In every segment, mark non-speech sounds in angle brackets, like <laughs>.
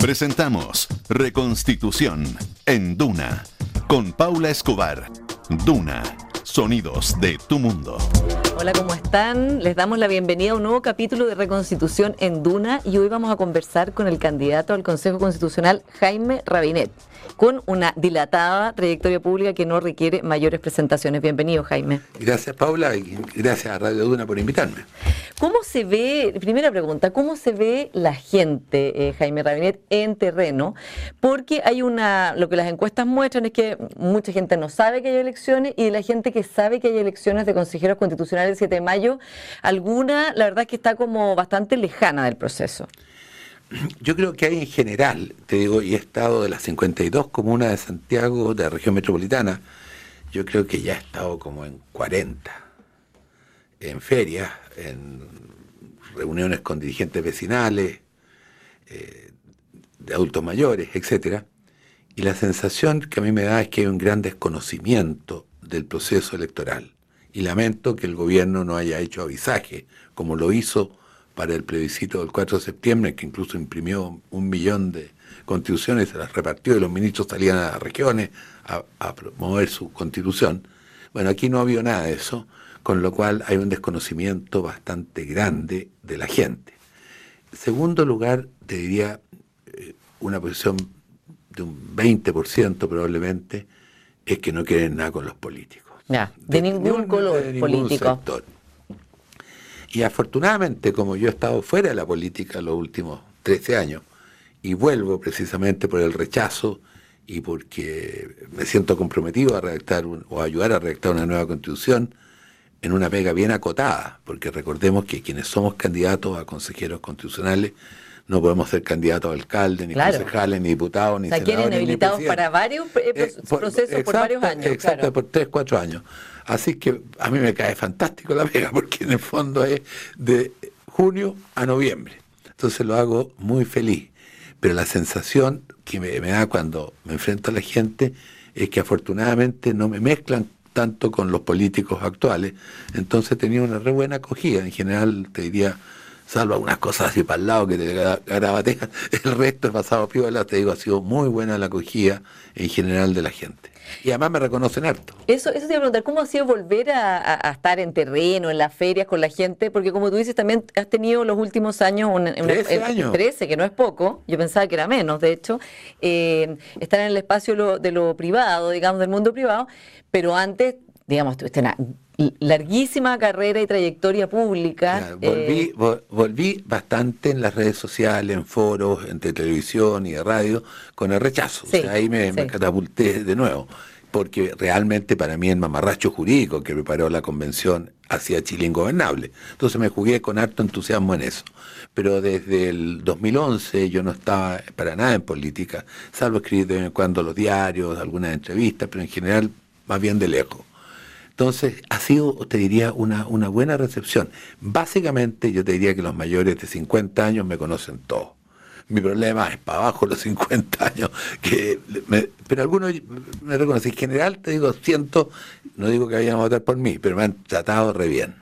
Presentamos Reconstitución en Duna con Paula Escobar. Duna, sonidos de tu mundo. Hola, ¿cómo están? Les damos la bienvenida a un nuevo capítulo de Reconstitución en Duna y hoy vamos a conversar con el candidato al Consejo Constitucional, Jaime Rabinet, con una dilatada trayectoria pública que no requiere mayores presentaciones. Bienvenido, Jaime. Gracias, Paula, y gracias a Radio Duna por invitarme. ¿Cómo se ve, primera pregunta, cómo se ve la gente, eh, Jaime Rabinet, en terreno? Porque hay una, lo que las encuestas muestran es que mucha gente no sabe que hay elecciones y la gente que sabe que hay elecciones de consejeros constitucionales el 7 de mayo, alguna, la verdad es que está como bastante lejana del proceso. Yo creo que hay en general, te digo, y he estado de las 52 comunas de Santiago, de la región metropolitana, yo creo que ya he estado como en 40, en ferias, en reuniones con dirigentes vecinales, eh, de adultos mayores, etcétera, y la sensación que a mí me da es que hay un gran desconocimiento del proceso electoral. Y lamento que el gobierno no haya hecho avisaje, como lo hizo para el plebiscito del 4 de septiembre, que incluso imprimió un millón de constituciones, se las repartió y los ministros salían a las regiones a, promover su constitución. Bueno, aquí no había nada de eso con lo cual hay un desconocimiento bastante grande de la gente. En segundo lugar, te diría eh, una posición de un 20% probablemente, es que no quieren nada con los políticos. De, ningún color político. Y afortunadamente, como yo he estado fuera de la política los últimos 13 años, y vuelvo precisamente por el rechazo y porque me siento comprometido a redactar o a ayudar a redactar una nueva constitución, en una pega bien acotada, porque recordemos que quienes somos candidatos a consejeros constitucionales no podemos ser candidatos a alcalde, ni concejales, ni diputados, ni o sea, senadores. inhabilitados para varios eh, procesos por varios años. Exacto, por tres, cuatro años. Así que a mí me cae fantástico la pega, porque en el fondo es de junio a noviembre. Entonces lo hago muy feliz. Pero la sensación que me, me da cuando me enfrento a la gente es que afortunadamente no me mezclan tanto con los políticos actuales, entonces tenía una re buena acogida, en general te diría, salvo algunas cosas así para el lado que te garabatean, <laughs> el resto es pasado piola, te digo, ha sido muy buena la acogida en general de la gente. Y además me reconocen harto. Eso, eso te iba a preguntar, ¿cómo ha sido volver a, estar en terreno, en las ferias con la gente? Porque como tú dices, también has tenido los últimos años, un, 13 años. 13, que no es poco, yo pensaba que era menos, de hecho, eh, estar en el espacio de lo privado, digamos, del mundo privado, pero antes, digamos, tuviste una larguísima carrera y trayectoria pública. volví, eh, volví bastante en las redes sociales, en foros, entre televisión y de radio, con el rechazo. o sea, ahí me, catapulté de nuevo, porque realmente para mí el mamarracho jurídico que preparó la convención hacía Chile ingobernable. Entonces me jugué con harto entusiasmo en eso. Pero desde el 2011 yo no estaba para nada en política, salvo escribir de vez en cuando los diarios, algunas entrevistas, pero en general más bien de lejos. Entonces, ha sido, te diría, una, una buena recepción. Básicamente, yo te diría que los mayores de 50 años me conocen todos. Mi problema es para abajo los 50 años, que pero algunos me reconocen. En general, te digo, siento, no digo que vayan a votar por mí, pero me han tratado re bien.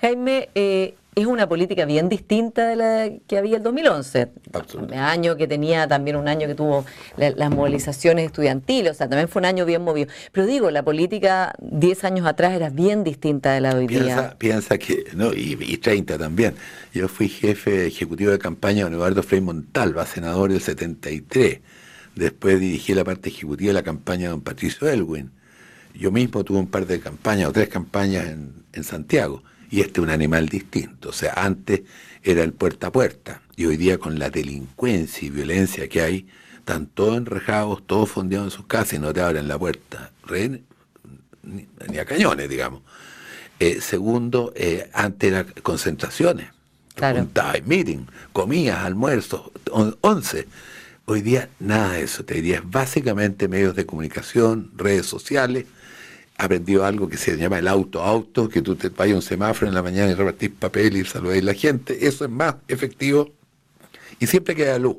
Jaime, eh, es una política bien distinta de la que había el 2011. Un año que tenía también un año que tuvo las movilizaciones estudiantiles, o sea, también fue un año bien movido. Pero digo, la política 10 años atrás era bien distinta de la de hoy día. Piensa que, no, y, 30 también. Yo fui jefe ejecutivo de campaña de Eduardo Frei Montalva, senador del 73. Después dirigí la parte ejecutiva de la campaña de don Patricio Elwin. Yo mismo tuve un par de campañas o tres campañas en, en Santiago y este es un animal distinto. O sea, antes era el puerta a puerta y hoy día con la delincuencia y violencia que hay, están todos enrejados, todos fondeados en sus casas y no te abren la puerta, ni, a cañones, digamos. Eh, segundo, eh, antes eran concentraciones, claro. meeting, comías, almuerzos, once. Hoy día nada de eso, te diría, es básicamente medios de comunicación, redes sociales, aprendió algo que se llama el auto-auto, que tú te vayas a un semáforo en la mañana y repartís papel y saludáis a la gente. Eso es más efectivo y siempre queda luz.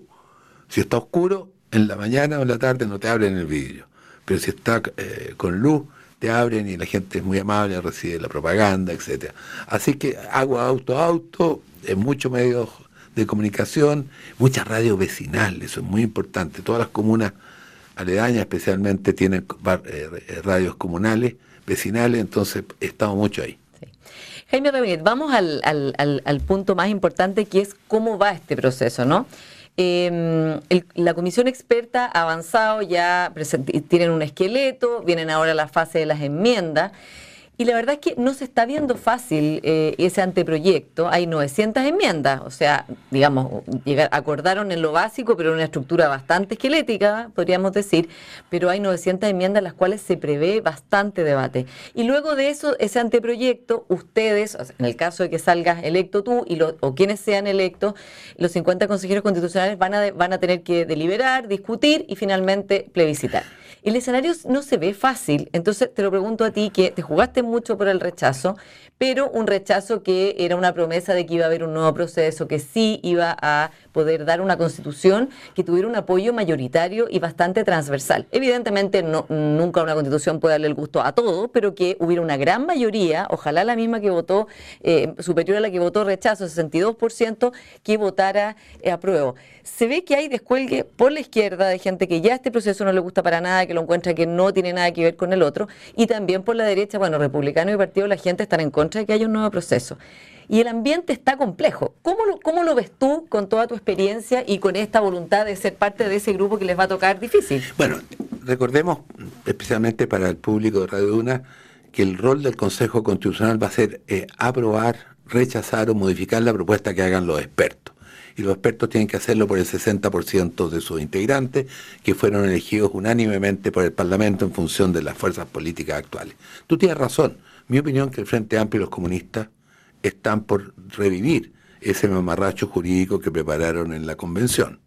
Si está oscuro, en la mañana o en la tarde no te abren el vidrio. Pero si está eh, con luz, te abren y la gente es muy amable, recibe la propaganda, etcétera. Así que hago auto-auto, en muchos medios de comunicación, mucha radio vecinal, eso es muy importante. Todas las comunas aledañas especialmente tienen eh, radios comunales, vecinales, entonces estamos mucho ahí. Jaime Rabinet, vamos al, al, al, punto más importante que es cómo va este proceso, ¿no? Em, la comisión experta ha avanzado, ya tienen un esqueleto, vienen ahora la fase de las enmiendas. Y la verdad es que no se está viendo fácil eh, ese anteproyecto. Hay 900 enmiendas, o sea, digamos, acordaron en lo básico, pero en una estructura bastante esquelética, podríamos decir, pero hay 900 enmiendas en las cuales se prevé bastante debate. Y luego de eso, ese anteproyecto, ustedes, en el caso de que salgas electo tú y o quienes sean electos, los 50 consejeros constitucionales van a, van a tener que deliberar, discutir y finalmente plebiscitar. El escenario no se ve fácil, entonces te lo pregunto a ti, que te jugaste mucho por el rechazo, pero un rechazo que era una promesa de que iba a haber un nuevo proceso, que sí iba a poder dar una constitución que tuviera un apoyo mayoritario y bastante transversal. Evidentemente no, nunca una constitución puede darle el gusto a todo, pero que hubiera una gran mayoría, ojalá la misma que votó, eh, superior a la que votó rechazo, 62%, que votara eh, apruebo. Se ve que hay descuelgue por la izquierda de gente que ya este proceso no le gusta para nada, que lo encuentra que no tiene nada que ver con el otro, y también por la derecha, bueno, republicano y partido, la gente están en contra que haya un nuevo proceso. Y el ambiente está complejo. ¿Cómo lo, ¿Cómo lo ves tú con toda tu experiencia y con esta voluntad de ser parte de ese grupo que les va a tocar difícil? Bueno, recordemos, especialmente para el público de Radio Duna, que el rol del Consejo Constitucional va a ser eh, aprobar, rechazar o modificar la propuesta que hagan los expertos y los expertos tienen que hacerlo por el 60% de sus integrantes, que fueron elegidos unánimemente por el Parlamento en función de las fuerzas políticas actuales. Tú tienes razón. Mi opinión es que el Frente Amplio y los comunistas están por revivir ese mamarracho jurídico que prepararon en la convención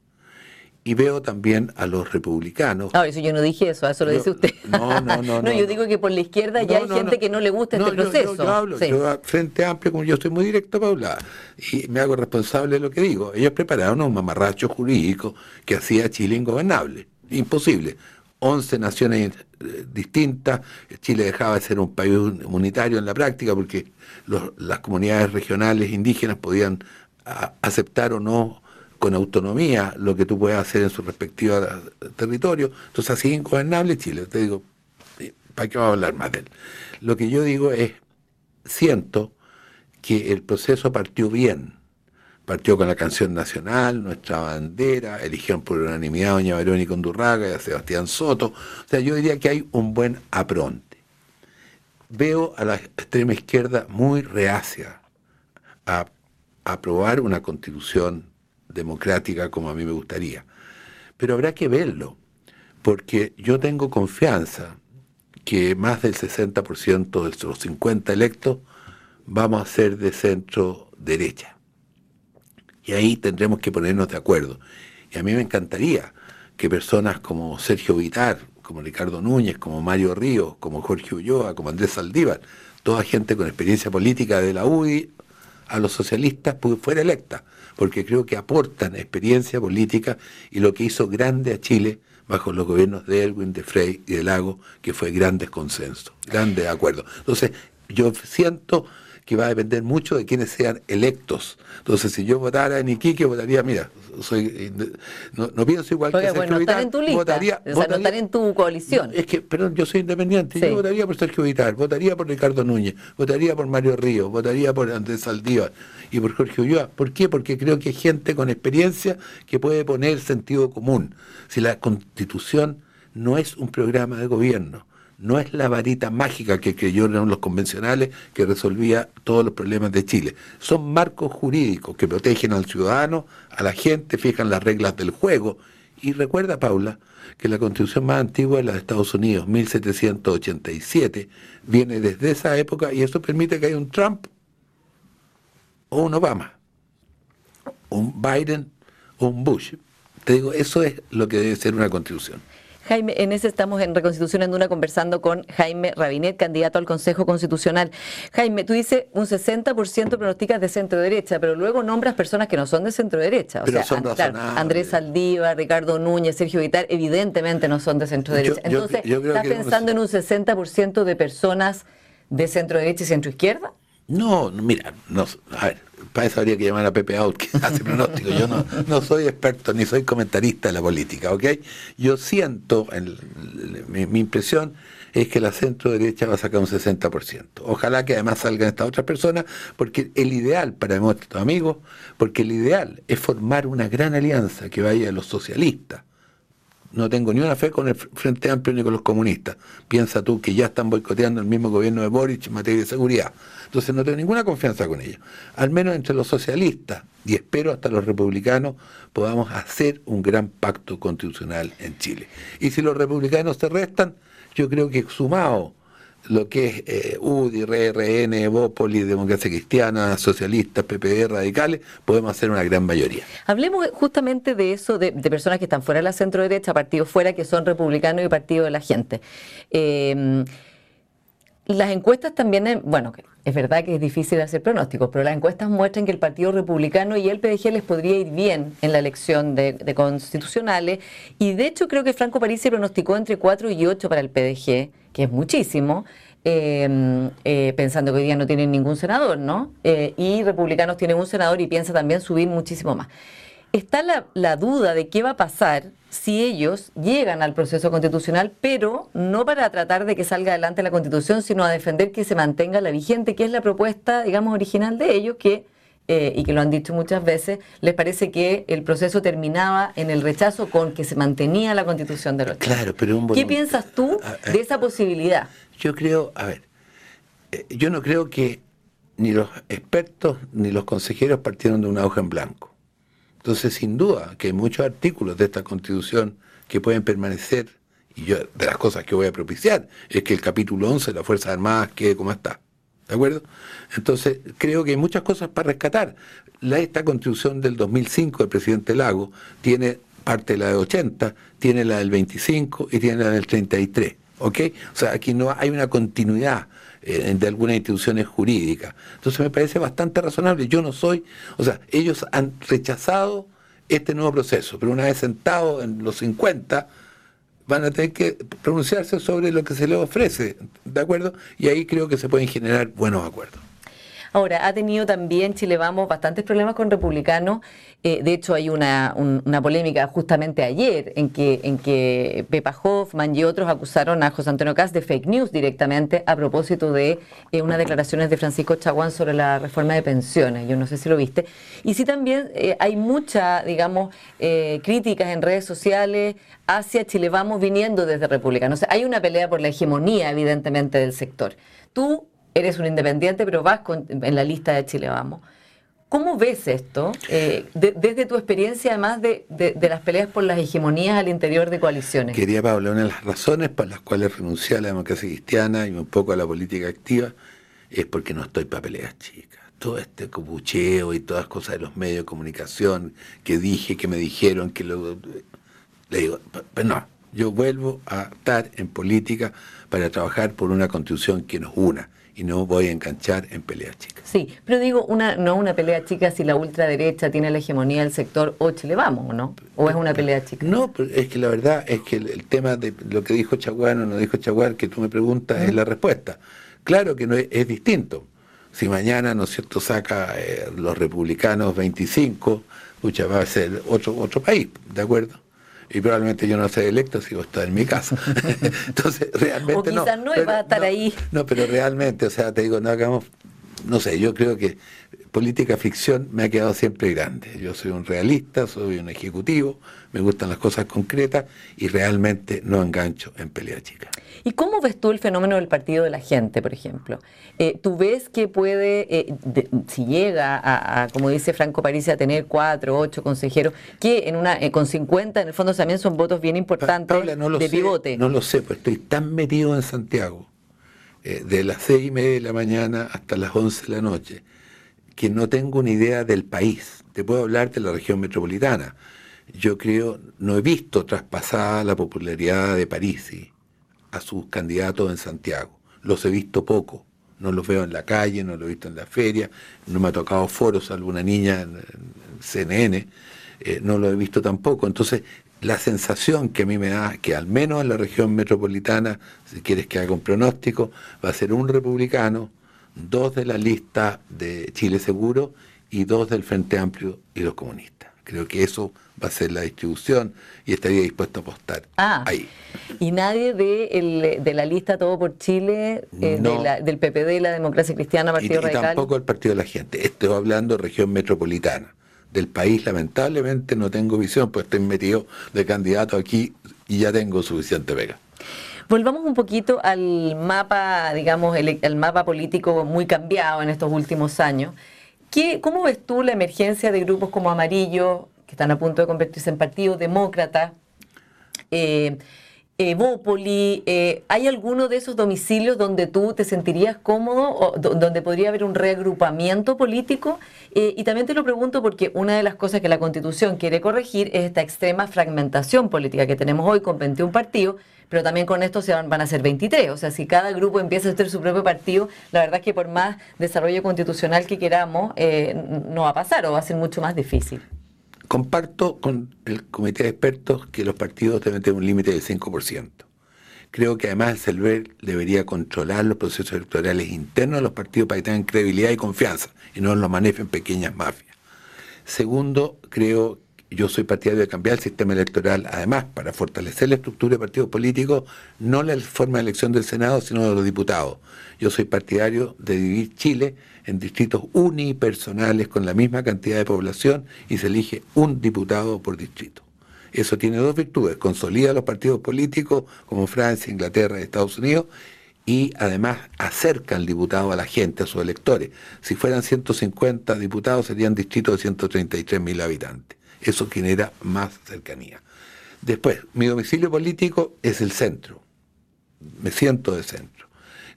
y veo también a los republicanos. Ah, eso yo no dije eso, eso lo dice usted. <laughs> No, no, no. <laughs> no, yo digo que por la izquierda ya hay gente que no le gusta este proceso. Yo, hablo, yo Frente Amplio, como yo estoy muy directo, Paula, y me hago responsable de lo que digo. Ellos prepararon un mamarracho jurídico que hacía Chile ingobernable. Imposible. 11 naciones eh, distintas, Chile dejaba de ser un país unitario en la práctica porque las comunidades regionales indígenas podían aceptar o no con autonomía lo que tú puedes hacer en su respectiva territorio. Entonces, así ingobernable Chile. Te digo, ¿para qué vamos a hablar más de él? Lo que yo digo es, siento que el proceso partió bien. Partió con la canción nacional, nuestra bandera, eligieron por unanimidad a doña Verónica Undurraga y a Sebastián Soto. O sea, yo diría que hay un buen apronte. Veo a la extrema izquierda muy reacia a aprobar una constitución democrática como a mí me gustaría. Pero habrá que verlo, porque yo tengo confianza que más del 60% de los 50 electos vamos a ser de centro derecha. Y ahí tendremos que ponernos de acuerdo. Y a mí me encantaría que personas como Sergio Vitar, como Ricardo Núñez, como Mario Ríos, como Jorge Ulloa, como Andrés Saldívar, toda gente con experiencia política de la UDI, a los socialistas pues, fuera electa porque creo que aportan experiencia política y lo que hizo grande a Chile bajo los gobiernos de Elwin, de Frey y de Lago, que fue grandes consensos, grandes acuerdos. Entonces, yo siento que va a depender mucho de quienes sean electos. Entonces, si yo votara en Iquique, votaría, mira, soy no, pienso igual que Sergio Vitar, en tu lista, votaría, en tu coalición. es que, perdón, yo soy independiente, yo votaría por Sergio Vitar, votaría por Ricardo Núñez, votaría por Mario Ríos, votaría por Andrés Saldívar y por Jorge Ulloa. ¿Por qué? Porque creo que hay gente con experiencia que puede poner sentido común. Si la Constitución no es un programa de gobierno, no es la varita mágica que creyeron los convencionales que resolvía todos los problemas de Chile. Son marcos jurídicos que protegen al ciudadano, a la gente, fijan las reglas del juego. Y recuerda, Paula, que la constitución más antigua es la de Estados Unidos, 1787, viene desde esa época y eso permite que haya un Trump o un Obama, un Biden o un Bush. Te digo, eso es lo que debe ser una constitución. Jaime, en ese estamos en Reconstitución en una conversando con Jaime Rabinet, candidato al Consejo Constitucional. Jaime, tú dices un 60% pronosticas de centro derecha, pero luego nombras personas que no son de centro derecha. O sea, Andrés Saldívar, Ricardo Núñez, Sergio Vitar, evidentemente no son de centro derecha. Entonces, ¿estás pensando en un 60% de personas de centro derecha y centro izquierda? No, mira, no, a ver, para eso habría que llamar a Pepe Out, que hace pronóstico. Yo no, no soy experto ni soy comentarista de la política, ¿ok? Yo siento, en, mi, mi impresión es que la centro derecha va a sacar un 60%. Ojalá que además salgan estas otras personas, porque el ideal para nuestros amigos, porque el ideal es formar una gran alianza que vaya a los socialistas. No tengo ni una fe con el Frente Amplio ni con los comunistas. Piensa tú que ya están boicoteando el mismo gobierno de Boric en materia de seguridad. Entonces no tengo ninguna confianza con ellos. Al menos entre los socialistas y espero hasta los republicanos podamos hacer un gran pacto constitucional en Chile. Y si los republicanos se restan, yo creo que sumado lo que es eh, UDI, RRN, Evópolis, Democracia Cristiana, Socialistas, PPD, Radicales, podemos hacer una gran mayoría. Hablemos justamente de eso, de, personas que están fuera de la centro derecha, partidos fuera, que son republicanos y partido de la gente. Eh, las encuestas también, bueno, es verdad que es difícil hacer pronósticos, pero las encuestas muestran que el Partido Republicano y el PDG les podría ir bien en la elección de, constitucionales. Y de hecho creo que Franco París se pronosticó entre 4 y 8 para el PDG, que es muchísimo. Em, eh, pensando que hoy día no tienen ningún senador, ¿no? Eh, y republicanos tienen un senador y piensa también subir muchísimo más está la, duda de qué va a pasar si ellos llegan al proceso constitucional, pero no para tratar de que salga adelante la constitución, sino a defender que se mantenga la vigente, que es la propuesta, digamos, original de ellos, que, eh, y que lo han dicho muchas veces, les parece que el proceso terminaba en el rechazo con que se mantenía la constitución de los Claro, pero un ¿Qué piensas tú de esa posibilidad? Yo creo, a ver, eh, yo no creo que ni los expertos ni los consejeros partieron de una hoja en blanco entonces, sin duda, que hay muchos artículos de esta Constitución que pueden permanecer, y yo de las cosas que voy a propiciar es que el capítulo 11 de las Fuerzas Armadas quede como está. ¿De acuerdo? Entonces, creo que hay muchas cosas para rescatar. La, esta Constitución del 2005 del presidente Lago tiene parte de la de 80, tiene la del 25 y tiene la del 33. ¿Ok? O sea, aquí no hay una continuidad eh, de algunas instituciones jurídicas. Entonces me parece bastante razonable. Yo no soy, o sea, ellos han rechazado este nuevo proceso, pero una vez sentados en los 50, van a tener que pronunciarse sobre lo que se les ofrece, ¿de acuerdo? Y ahí creo que se pueden generar buenos acuerdos. Ahora, ha tenido también Chile Vamos bastantes problemas con republicanos. Eh, de hecho, hay una, polémica justamente ayer en que, en que Pepa Hoffman y otros acusaron a José Antonio Caz de fake news directamente a propósito de eh, unas declaraciones de Francisco Chaguán sobre la reforma de pensiones. Yo no sé si lo viste. Y sí también eh, hay mucha, digamos, críticas en redes sociales hacia Chile Vamos viniendo desde republicanos. O sea, hay una pelea por la hegemonía, evidentemente, del sector. Tú eres un independiente, pero vas en la lista de Chile Vamos. ¿Cómo ves esto eh, desde tu experiencia, además de, las peleas por las hegemonías al interior de coaliciones? Quería, Pablo, una de las razones por las cuales renuncié a la democracia cristiana y un poco a la política activa es porque no estoy para peleas chicas. Todo este copucheo y todas las cosas de los medios de comunicación que dije, que me dijeron, que lo... Le digo, pues no, yo vuelvo a estar en política para trabajar por una constitución que nos una y no voy a enganchar en peleas chicas. Sí, pero digo, una, no una pelea chica si la ultraderecha tiene la hegemonía del sector o Chile vamos, ¿no? ¿O es una pelea chica? No, es que la verdad es que el, tema de lo que dijo Chaguán o no dijo Chaguán, que tú me preguntas, es la respuesta. Claro que no es, distinto. Si mañana, ¿no es cierto?, saca eh, los republicanos 25, mucha va a ser otro, otro país, ¿de acuerdo? Y probablemente yo no sea electo si vos estás en mi casa. <laughs> Entonces, realmente o quizás no, no va a estar ahí. No, pero realmente, o sea, te digo, no hagamos, no sé, yo creo que política ficción me ha quedado siempre grande. Yo soy un realista, soy un ejecutivo, me gustan las cosas concretas y realmente no engancho en pelea chica. ¿Y cómo ves tú el fenómeno del partido de la gente, por ejemplo? Eh, ¿Tú ves que puede, eh, si llega a, como dice Franco París, a tener cuatro, ocho consejeros, que en una eh, con 50 en el fondo también son votos bien importantes de pivote? No lo sé, pues estoy tan metido en Santiago, de las seis y media de la mañana hasta las once de la noche, que no tengo una idea del país. Te puedo hablar de la región metropolitana. Yo creo, no he visto traspasada la popularidad de París a sus candidatos en Santiago. Los he visto poco. No los veo en la calle, no los he visto en la feria, no me ha tocado foros, salvo una niña en, CNN, eh, no lo he visto tampoco. Entonces, la sensación que a mí me da, que al menos en la región metropolitana, si quieres que haga un pronóstico, va a ser un republicano, dos de la lista de Chile Seguro y dos del Frente Amplio y los comunistas. Creo que eso va a ser la distribución y estaría dispuesto a apostar ah, ahí. ¿Y nadie de, el, de la lista Todo por Chile, eh, del PPD, la Democracia Cristiana, Partido y, Radical? Y tampoco el Partido de la Gente. Estoy hablando de región metropolitana. Del país, lamentablemente, no tengo visión, pues estoy metido de candidato aquí y ya tengo suficiente vega. Volvamos un poquito al mapa, digamos, el, mapa político muy cambiado en estos últimos años. ¿Qué, ¿Cómo ves tú la emergencia de grupos como Amarillo, que están a punto de convertirse en Partido Demócrata, eh, Evópoli, eh, ¿hay alguno de esos domicilios donde tú te sentirías cómodo o donde podría haber un reagrupamiento político? Eh, y también te lo pregunto porque una de las cosas que la Constitución quiere corregir es esta extrema fragmentación política que tenemos hoy con 21 partidos, pero también con esto se van, van a ser 23. O sea, si cada grupo empieza a hacer su propio partido, la verdad es que por más desarrollo constitucional que queramos, no va a pasar o va a ser mucho más difícil. Comparto con el comité de expertos que los partidos deben tener un límite del 5%. Creo que además el CELVER debería controlar los procesos electorales internos de los partidos para que tengan credibilidad y confianza y no los manejen pequeñas mafias. Segundo, creo yo soy partidario de cambiar el sistema electoral, además, para fortalecer la estructura de partidos políticos, no la forma de elección del Senado, sino de los diputados. Yo soy partidario de dividir Chile en distritos unipersonales con la misma cantidad de población y se elige un diputado por distrito. Eso tiene dos virtudes, consolida los partidos políticos como Francia, Inglaterra y Estados Unidos y además acerca al diputado a la gente, a sus electores. Si fueran 150 diputados serían distritos de 133 mil habitantes. Eso genera más cercanía. Después, mi domicilio político es el centro. Me siento de centro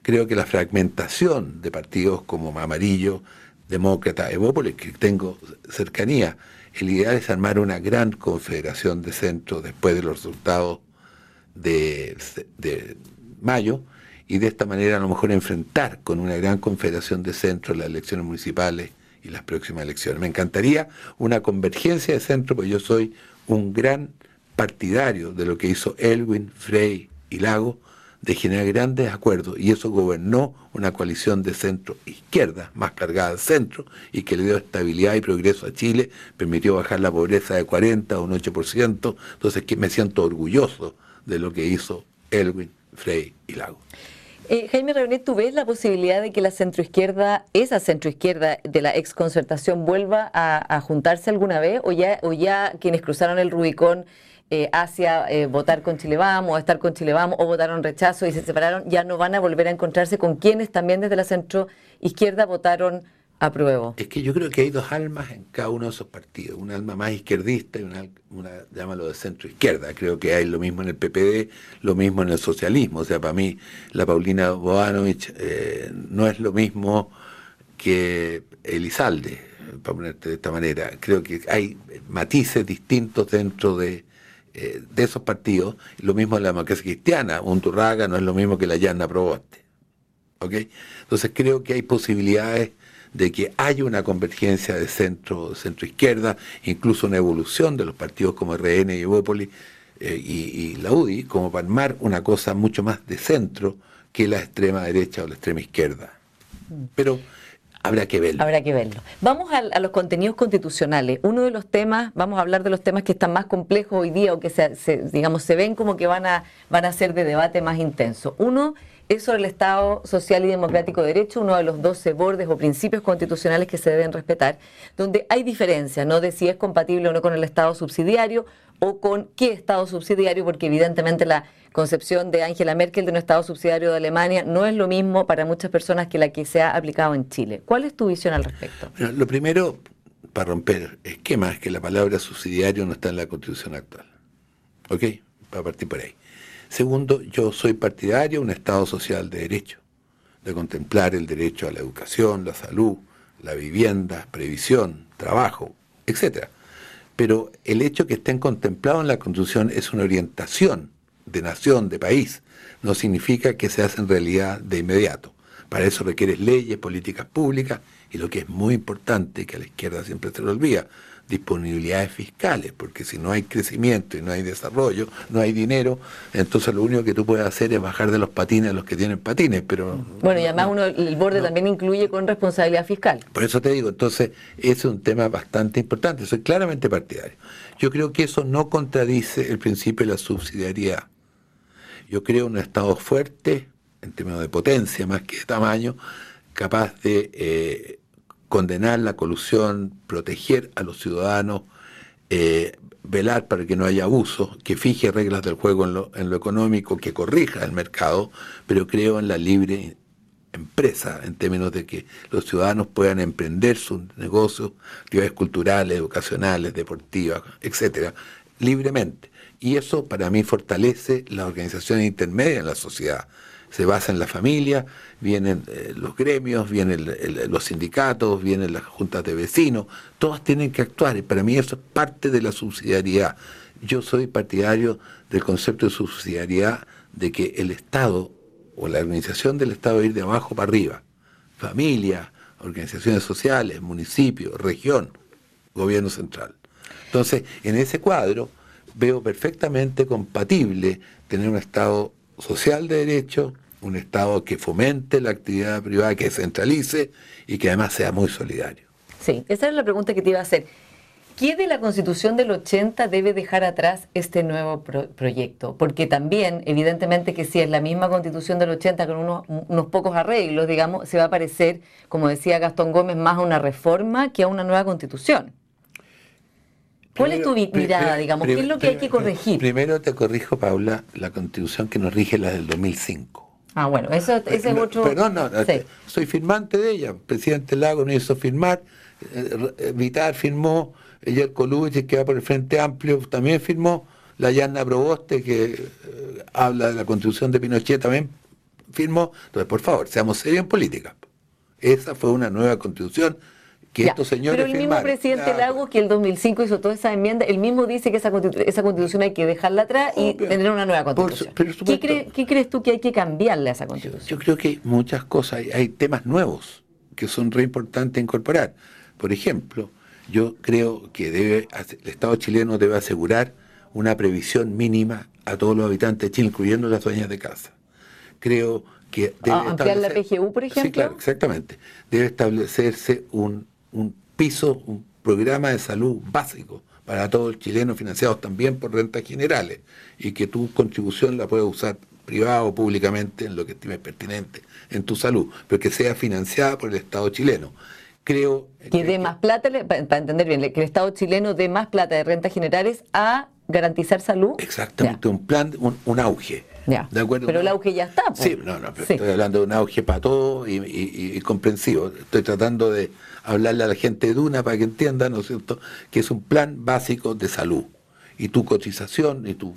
creo que la fragmentación de partidos como Amarillo, Demócrata, Evópolis, que tengo cercanía, el ideal es armar una gran confederación de centro después de los resultados de, mayo y de esta manera a lo mejor enfrentar con una gran confederación de centro las elecciones municipales y las próximas elecciones. Me encantaría una convergencia de centro, porque yo soy un gran partidario de lo que hizo Elwin, Frey y Lago de generar grandes acuerdos. Y eso gobernó una coalición de centro-izquierda, más cargada al centro, y que le dio estabilidad y progreso a Chile, permitió bajar la pobreza de 40 a un 8%, entonces me siento orgulloso de lo que hizo Elwin, Frey y Lago. Eh, Jaime Revenet, ¿tú ves la posibilidad de que la centroizquierda, esa centroizquierda de la exconcertación vuelva a, a juntarse alguna vez o ya, o ya quienes cruzaron el Rubicón eh, hacia eh, votar con Chile Vamos, o estar con Chile Vamos, o votaron rechazo y se separaron, ya no van a volver a encontrarse con quienes también desde la centro izquierda votaron a prueba. Es que yo creo que hay dos almas en cada uno de esos partidos, una alma más izquierdista y una, una llámalo de centro izquierda. Creo que hay lo mismo en el PPD, lo mismo en el socialismo. O sea, para mí la Paulina Boanovich eh, no es lo mismo que Elizalde, para ponerte de esta manera. Creo que hay matices distintos dentro de eh, de esos partidos, lo mismo la democracia cristiana, un Turraga no es lo mismo que la Llana Proboste. ¿ok? Entonces creo que hay posibilidades de que haya una convergencia de centro, centro izquierda, incluso una evolución de los partidos como RN y Evópolis eh, y, la UDI, como para armar una cosa mucho más de centro que la extrema derecha o la extrema izquierda. Mm. Pero Habrá que verlo. Habrá que verlo. Vamos a, los contenidos constitucionales. Uno de los temas, vamos a hablar de los temas que están más complejos hoy día o que se, digamos se ven como que van a, van a ser de debate más intenso. Uno es sobre el Estado social y democrático de derecho, uno de los 12 bordes o principios constitucionales que se deben respetar, donde hay diferencias, ¿no? De si es compatible o no con el Estado subsidiario o con qué Estado subsidiario, porque evidentemente la concepción de Angela Merkel de un Estado subsidiario de Alemania no es lo mismo para muchas personas que la que se ha aplicado en Chile. ¿Cuál es tu visión al respecto? lo primero, para romper esquemas, es que la palabra subsidiario no está en la Constitución actual. ¿Ok? Para partir por ahí. Segundo, yo soy partidario de un Estado social de derecho, de contemplar el derecho a la educación, la salud, la vivienda, previsión, trabajo, etcétera. Pero el hecho que estén contemplados en la Constitución es una orientación de nación, de país, no significa que se hace en realidad de inmediato. Para eso requieres leyes, políticas públicas y lo que es muy importante, que a la izquierda siempre se lo olvida, disponibilidades fiscales, porque si no hay crecimiento y no hay desarrollo, no hay dinero, entonces lo único que tú puedes hacer es bajar de los patines a los que tienen patines, pero... Bueno, y además uno, el borde también incluye con responsabilidad fiscal. Por eso te digo, entonces, ese es un tema bastante importante, soy claramente partidario. Yo creo que eso no contradice el principio de la subsidiariedad. Yo creo un Estado fuerte, en términos de potencia más que de tamaño, capaz de eh, condenar la colusión, proteger a los ciudadanos, eh, velar para que no haya abuso, que fije reglas del juego en lo, en lo económico, que corrija el mercado, pero creo en la libre empresa, en términos de que los ciudadanos puedan emprender sus negocios, actividades culturales, educacionales, deportivas, etcétera, libremente. Y eso para mí fortalece la organización intermedia en la sociedad se basa en la familia, vienen eh, los gremios, vienen los sindicatos, vienen las juntas de vecinos, todos tienen que actuar y para mí eso es parte de la subsidiariedad. Yo soy partidario del concepto de subsidiariedad de que el Estado o la organización del Estado ir de abajo para arriba, familia, organizaciones sociales, municipio, región, gobierno central. Entonces, en ese cuadro veo perfectamente compatible tener un Estado social de derecho, un Estado que fomente la actividad privada, que centralice y que además sea muy solidario. Sí, esa es la pregunta que te iba a hacer. ¿Qué de la Constitución del 80 debe dejar atrás este nuevo proyecto? Porque también, evidentemente que si es la misma Constitución del 80 con unos, unos, pocos arreglos, digamos, se va a parecer, como decía Gastón Gómez, más a una reforma que a una nueva Constitución. ¿Cuál es tu mirada, digamos? ¿Qué es lo que hay que corregir? Primero te corrijo, Paula, la Constitución que nos rige la del 2005. Ah, bueno, eso, ese es otro... Perdón, no, soy firmante de ella. presidente Lago no hizo firmar, eh, eh, Vitar firmó, el Colucci, que va por el Frente Amplio, también firmó, la Yanna Proboste, que eh, habla de la constitución de Pinochet, también firmó. Entonces, por favor, seamos serios en política. Esa fue una nueva constitución pero el mismo presidente Lagos que el 2005 hizo toda esa enmienda, el mismo dice que esa, constitución hay que dejarla atrás y tener una nueva constitución. ¿Qué, crees tú que hay que cambiarle a esa constitución? Yo, creo que hay muchas cosas, hay, temas nuevos que son re importantes incorporar. Por ejemplo, yo creo que debe, el Estado chileno debe asegurar una previsión mínima a todos los habitantes de Chile, incluyendo las dueñas de casa. Creo que debe ah, ampliar la PGU, por ejemplo. Sí, claro, exactamente. Debe establecerse un un piso, un programa de salud básico para todos los chilenos financiados también por rentas generales y que tu contribución la puedes usar privada o públicamente en lo que estimes pertinente en tu salud, pero que sea financiada por el Estado chileno. Creo que dé más plata, para entender bien, que el Estado chileno dé más plata de rentas generales a garantizar salud. Exactamente, un plan, un, auge. ¿De acuerdo? Pero el auge ya está. Sí, no, no, estoy hablando de un auge para todo y comprensivo. Estoy tratando de hablarle a la gente de Duna para que entiendan, ¿no es cierto?, que es un plan básico de salud. Y tu cotización y tu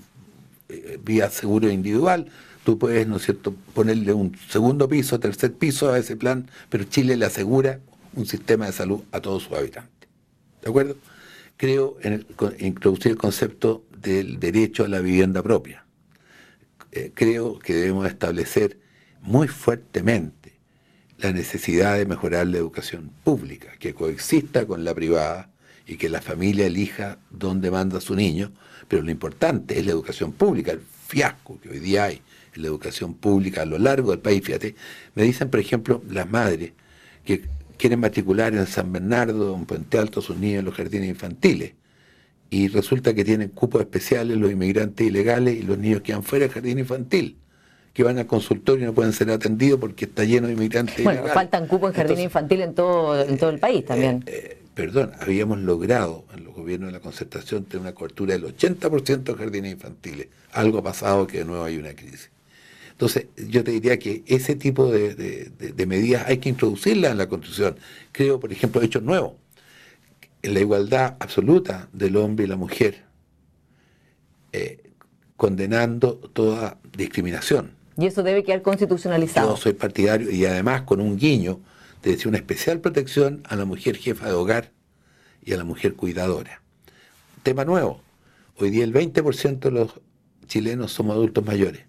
eh, vía seguro individual, tú puedes, ¿no es cierto?, ponerle un segundo piso, tercer piso a ese plan, pero Chile le asegura un sistema de salud a todos sus habitantes. ¿De acuerdo? Creo en introducir el concepto del derecho a la vivienda propia. Eh, creo que debemos establecer muy fuertemente la necesidad de mejorar la educación pública, que coexista con la privada y que la familia elija dónde manda su niño, pero lo importante es la educación pública, el fiasco que hoy día hay en la educación pública a lo largo del país. Fíjate, me dicen, por ejemplo, las madres que quieren matricular en San Bernardo, en Puente Alto, sus niños en los jardines infantiles, y resulta que tienen cupos especiales los inmigrantes ilegales y los niños que van fuera del jardín infantil que van al consultorio y no pueden ser atendidos porque está lleno de inmigrantes. Bueno, faltan cupos en jardín infantil en todo, en todo el país también. Eh, eh, perdón, habíamos logrado en los gobiernos de la concertación tener una cobertura del 80% de jardines infantiles. Algo ha pasado que de nuevo hay una crisis. Entonces, yo te diría que ese tipo de, medidas hay que introducirlas en la Constitución. Creo, por ejemplo, hechos nuevos. La igualdad absoluta del hombre y la mujer, eh, condenando toda discriminación y eso debe quedar constitucionalizado. Yo soy partidario y además con un guiño de decir una especial protección a la mujer jefa de hogar y a la mujer cuidadora. Tema nuevo. Hoy día el 20% de los chilenos somos adultos mayores.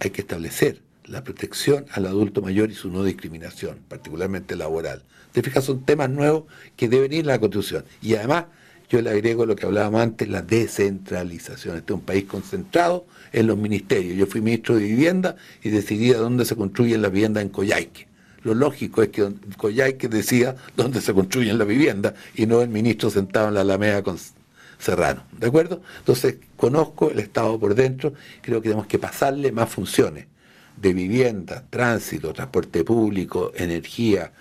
Hay que establecer la protección al adulto mayor y su no discriminación, particularmente laboral. Te fijas, son temas nuevos que deben ir en la Constitución. Y además, yo le agrego lo que hablábamos antes, la descentralización. Este es un país concentrado en los ministerios. Yo fui ministro de Vivienda y decidí a dónde se construyen las viviendas en Coyhaique. Lo lógico es que Coyhaique decida dónde se construyen las viviendas y no el ministro sentado en la Alameda con Serrano. ¿De acuerdo? Entonces, conozco el Estado por dentro, creo que tenemos que pasarle más funciones de vivienda, tránsito, transporte público, energía,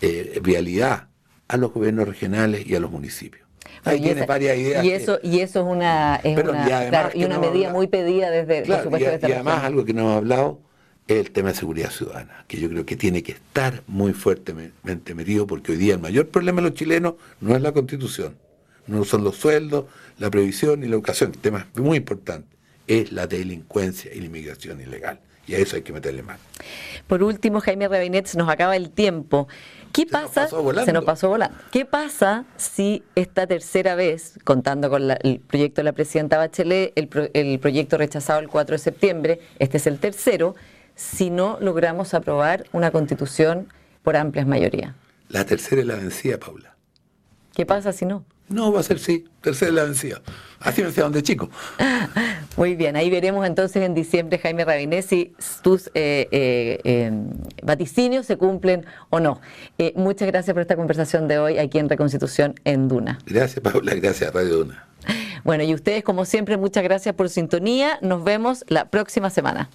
eh, vialidad a los gobiernos regionales y a los municipios. Ahí tiene varias ideas. Y eso, y eso es una, y una medida muy pedida desde, claro, y, además algo que no hemos hablado es el tema de seguridad ciudadana, que yo creo que tiene que estar muy fuertemente metido, porque hoy día el mayor problema de los chilenos no es la constitución, no son los sueldos, la previsión y la educación, el tema es muy importante, es la delincuencia y la inmigración ilegal. Y a eso hay que meterle más. Por último, Jaime Rabinet, se nos acaba el tiempo. ¿Qué pasa? se nos pasó volando. ¿Qué pasa si esta tercera vez, contando con el proyecto de la presidenta Bachelet, el, el proyecto rechazado el 4 de septiembre, este es el tercero, si no logramos aprobar una constitución por amplias mayorías? La tercera es la vencida, Paula. ¿Qué pasa si no? No, va a ser sí, tercera la vencida. Así me decían de chico. <laughs> Muy bien, ahí veremos entonces en diciembre, Jaime Rabinés, si tus eh, eh, em, vaticinios se cumplen o no. Eh, muchas gracias por esta conversación de hoy aquí en Reconstitución en Duna. Gracias, Paula, gracias, Radio Duna. Bueno, y ustedes, como siempre, muchas gracias por su sintonía. Nos vemos la próxima semana.